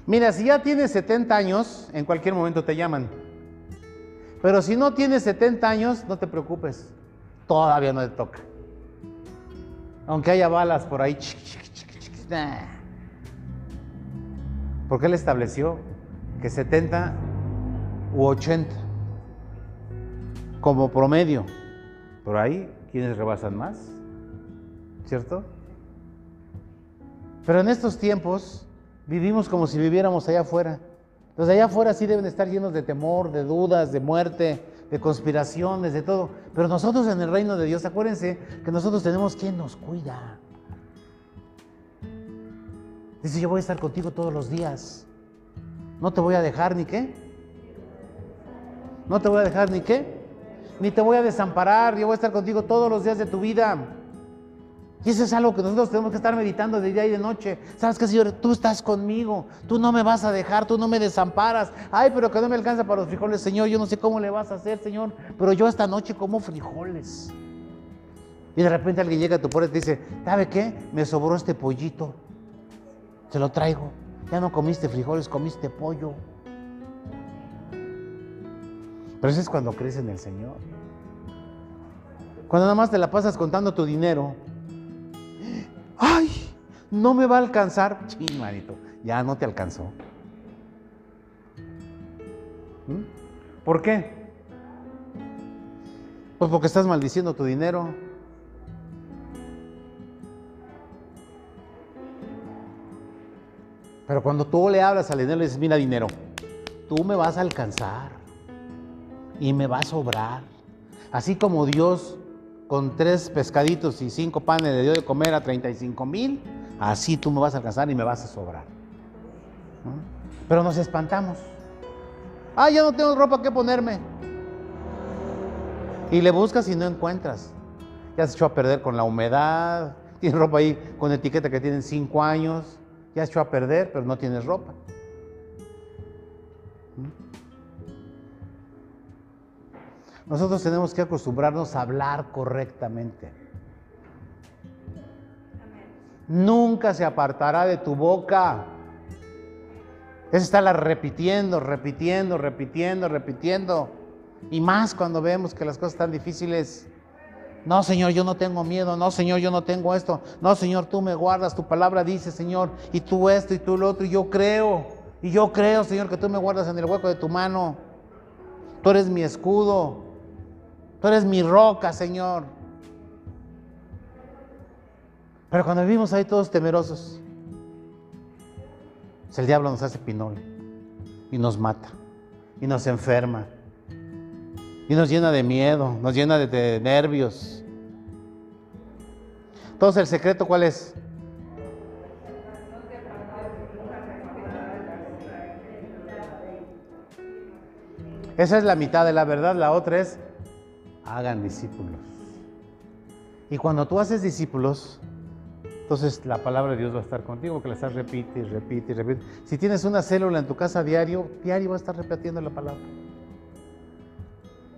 Mira, si ya tienes 70 años, en cualquier momento te llaman. Pero si no tienes 70 años, no te preocupes. Todavía no te toca. Aunque haya balas por ahí. Porque él estableció que 70 u 80 como promedio. Por ahí, ¿quiénes rebasan más? ¿Cierto? Pero en estos tiempos Vivimos como si viviéramos allá afuera. Los allá afuera sí deben estar llenos de temor, de dudas, de muerte, de conspiraciones, de todo. Pero nosotros en el reino de Dios, acuérdense que nosotros tenemos quien nos cuida. Dice, yo voy a estar contigo todos los días. No te voy a dejar ni qué. No te voy a dejar ni qué. Ni te voy a desamparar. Yo voy a estar contigo todos los días de tu vida. Y eso es algo que nosotros tenemos que estar meditando de día y de noche. ¿Sabes qué, Señor? Tú estás conmigo. Tú no me vas a dejar, tú no me desamparas. Ay, pero que no me alcanza para los frijoles, Señor. Yo no sé cómo le vas a hacer, Señor. Pero yo esta noche como frijoles. Y de repente alguien llega a tu puerta y te dice, ¿sabe qué? Me sobró este pollito. Se lo traigo. Ya no comiste frijoles, comiste pollo. Pero eso es cuando crees en el Señor. Cuando nada más te la pasas contando tu dinero ay, no me va a alcanzar. Sí, manito, ya no te alcanzó. ¿Mm? ¿Por qué? Pues porque estás maldiciendo tu dinero. Pero cuando tú le hablas al dinero, le dices, mira dinero, tú me vas a alcanzar y me va a sobrar. Así como Dios con tres pescaditos y cinco panes le dio de comer a 35 mil, así tú me vas a alcanzar y me vas a sobrar. Pero nos espantamos. Ah, ya no tengo ropa que ponerme. Y le buscas y no encuentras. Ya se echó a perder con la humedad. Tienes ropa ahí con etiqueta que tienen cinco años. Ya se echó a perder, pero no tienes ropa. Nosotros tenemos que acostumbrarnos a hablar correctamente. Nunca se apartará de tu boca. Es estarla repitiendo, repitiendo, repitiendo, repitiendo. Y más cuando vemos que las cosas están difíciles. No, Señor, yo no tengo miedo. No, Señor, yo no tengo esto. No, Señor, tú me guardas. Tu palabra dice, Señor, y tú esto y tú lo otro. Y yo creo. Y yo creo, Señor, que tú me guardas en el hueco de tu mano. Tú eres mi escudo. Tú eres mi roca, Señor. Pero cuando vivimos ahí todos temerosos, pues el diablo nos hace pinole y nos mata y nos enferma y nos llena de miedo, nos llena de, de nervios. Entonces, ¿el secreto cuál es? Esa es la mitad de la verdad, la otra es hagan discípulos. Y cuando tú haces discípulos, entonces la palabra de Dios va a estar contigo, que la estás repite y repite y repite. Si tienes una célula en tu casa diario, diario va a estar repitiendo la palabra.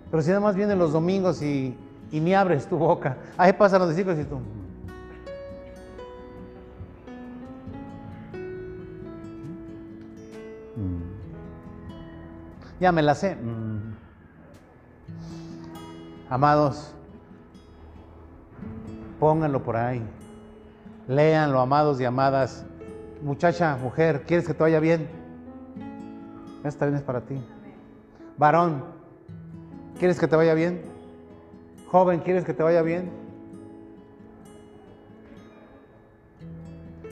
Pero si nada más vienen los domingos y, ni abres tu boca, ahí pasan los discípulos y tú. Mm. Ya me la sé. Amados, pónganlo por ahí. Léanlo, amados y amadas. Muchacha, mujer, ¿quieres que te vaya bien? Esta bien es para ti. Varón, ¿quieres que te vaya bien? Joven, ¿quieres que te vaya bien?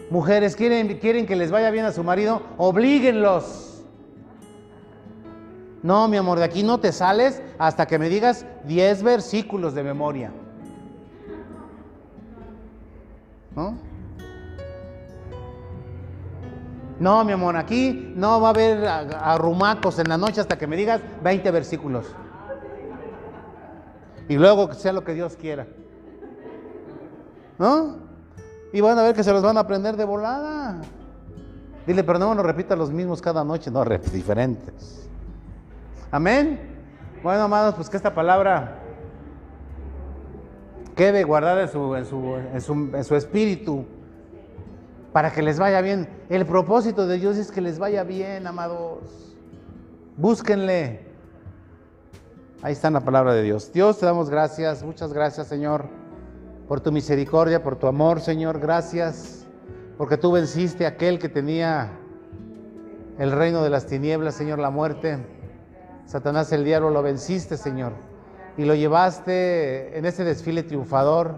Mujeres, ¿quieren, ¿quieren que les vaya bien a su marido? Oblíguenlos. No, mi amor, de aquí no te sales hasta que me digas 10 versículos de memoria. ¿No? No, mi amor, aquí no va a haber arrumacos en la noche hasta que me digas 20 versículos. Y luego que sea lo que Dios quiera. ¿No? Y van a ver que se los van a aprender de volada. Dile, pero no nos repita los mismos cada noche, no, diferentes. Amén. Bueno, amados, pues que esta palabra quede guardada en su, en su, espíritu para que les vaya bien. El propósito de Dios es que les vaya bien, amados. Búsquenle. Ahí está la palabra de Dios. Dios, te damos gracias. Muchas gracias, Señor, por tu misericordia, por tu amor, Señor. Gracias porque tú venciste a aquel que tenía el reino de las tinieblas, Señor, la muerte. Satanás el diablo lo venciste, Señor, y lo llevaste en ese desfile triunfador.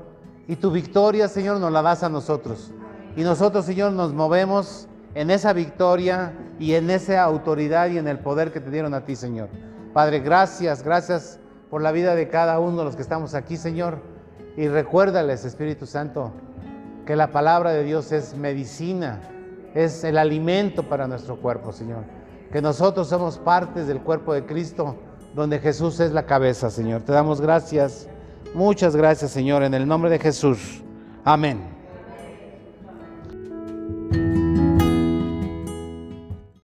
Y tu victoria, Señor, nos la das a nosotros. Y nosotros, Señor, nos movemos en esa victoria y en esa autoridad y en el poder que te dieron a ti, Señor. Padre, gracias, gracias por la vida de cada uno de los que estamos aquí, Señor. Y recuérdales, Espíritu Santo, que la palabra de Dios es medicina, es el alimento para nuestro cuerpo, Señor que nosotros somos partes del cuerpo de Cristo, donde Jesús es la cabeza, Señor. Te damos gracias, muchas gracias, Señor, en el nombre de Jesús. Amén.